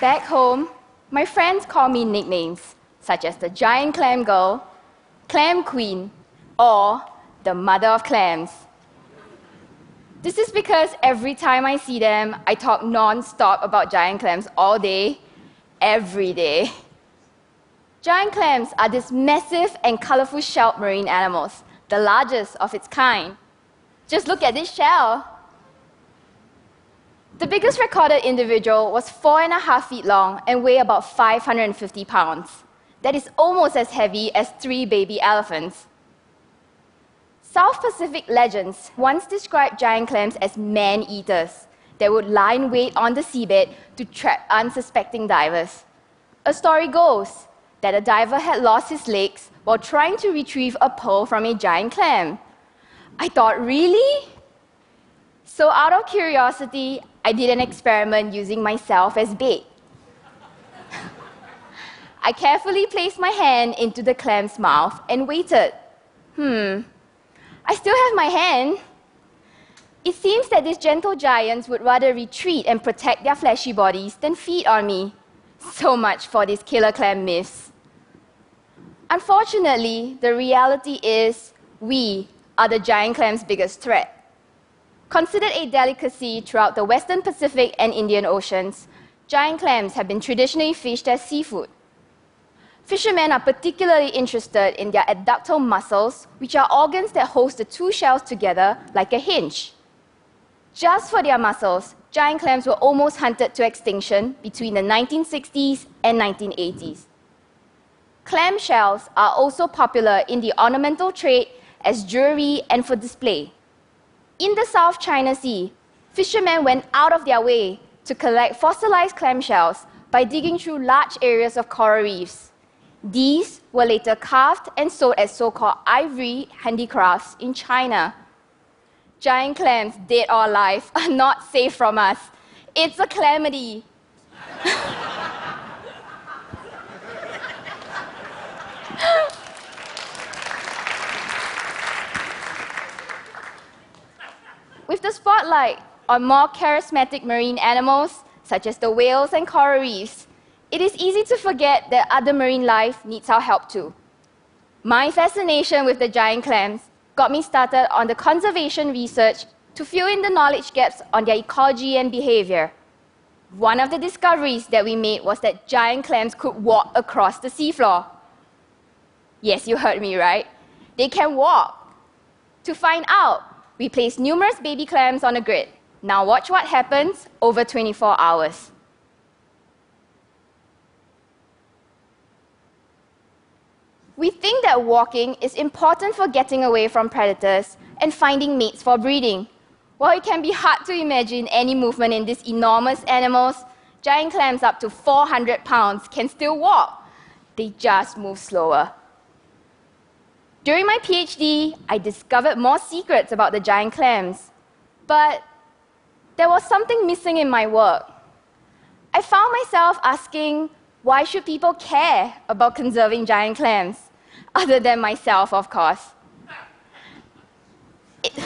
Back home, my friends call me nicknames such as the giant clam girl, clam queen, or the mother of clams. This is because every time I see them, I talk non stop about giant clams all day, every day. Giant clams are these massive and colorful shelled marine animals, the largest of its kind. Just look at this shell. The biggest recorded individual was four and a half feet long and weighed about 550 pounds. That is almost as heavy as three baby elephants. South Pacific legends once described giant clams as man eaters that would lie in wait on the seabed to trap unsuspecting divers. A story goes that a diver had lost his legs while trying to retrieve a pearl from a giant clam. I thought, really? So, out of curiosity, I did an experiment using myself as bait. I carefully placed my hand into the clam's mouth and waited. Hmm, I still have my hand. It seems that these gentle giants would rather retreat and protect their fleshy bodies than feed on me. So much for these killer clam myths. Unfortunately, the reality is we are the giant clam's biggest threat. Considered a delicacy throughout the Western Pacific and Indian Oceans, giant clams have been traditionally fished as seafood. Fishermen are particularly interested in their adductor muscles, which are organs that host the two shells together like a hinge. Just for their muscles, giant clams were almost hunted to extinction between the 1960s and 1980s. Clam shells are also popular in the ornamental trade as jewelry and for display. In the South China Sea, fishermen went out of their way to collect fossilized clam shells by digging through large areas of coral reefs. These were later carved and sold as so called ivory handicrafts in China. Giant clams, dead or alive, are not safe from us. It's a calamity. With the spotlight on more charismatic marine animals, such as the whales and coral reefs, it is easy to forget that other marine life needs our help too. My fascination with the giant clams got me started on the conservation research to fill in the knowledge gaps on their ecology and behavior. One of the discoveries that we made was that giant clams could walk across the seafloor. Yes, you heard me right. They can walk. To find out, we place numerous baby clams on a grid. Now watch what happens over 24 hours. We think that walking is important for getting away from predators and finding mates for breeding. While it can be hard to imagine any movement in these enormous animals, giant clams up to 400 pounds can still walk. They just move slower. During my PhD, I discovered more secrets about the giant clams. But there was something missing in my work. I found myself asking, why should people care about conserving giant clams? Other than myself, of course. It,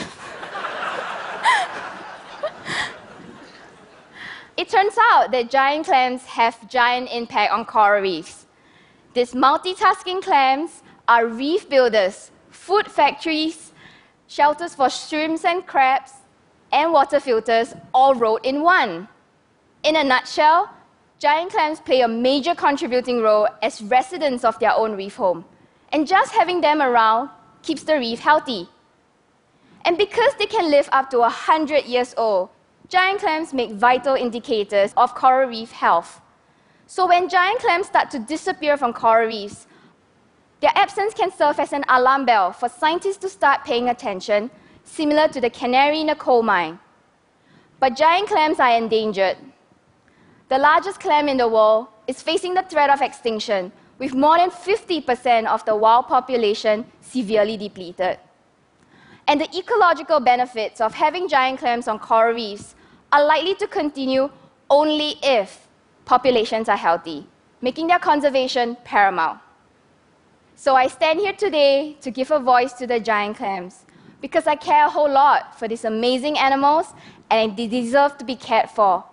it turns out that giant clams have giant impact on coral reefs. These multitasking clams are reef builders, food factories, shelters for shrimps and crabs, and water filters all rolled in one. In a nutshell, giant clams play a major contributing role as residents of their own reef home, and just having them around keeps the reef healthy. And because they can live up to 100 years old, giant clams make vital indicators of coral reef health. So when giant clams start to disappear from coral reefs, their absence can serve as an alarm bell for scientists to start paying attention, similar to the canary in a coal mine. But giant clams are endangered. The largest clam in the world is facing the threat of extinction, with more than 50% of the wild population severely depleted. And the ecological benefits of having giant clams on coral reefs are likely to continue only if populations are healthy, making their conservation paramount. So I stand here today to give a voice to the giant clams because I care a whole lot for these amazing animals and they deserve to be cared for.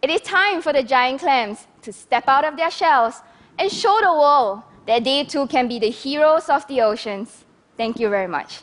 It is time for the giant clams to step out of their shells and show the world that they too can be the heroes of the oceans. Thank you very much.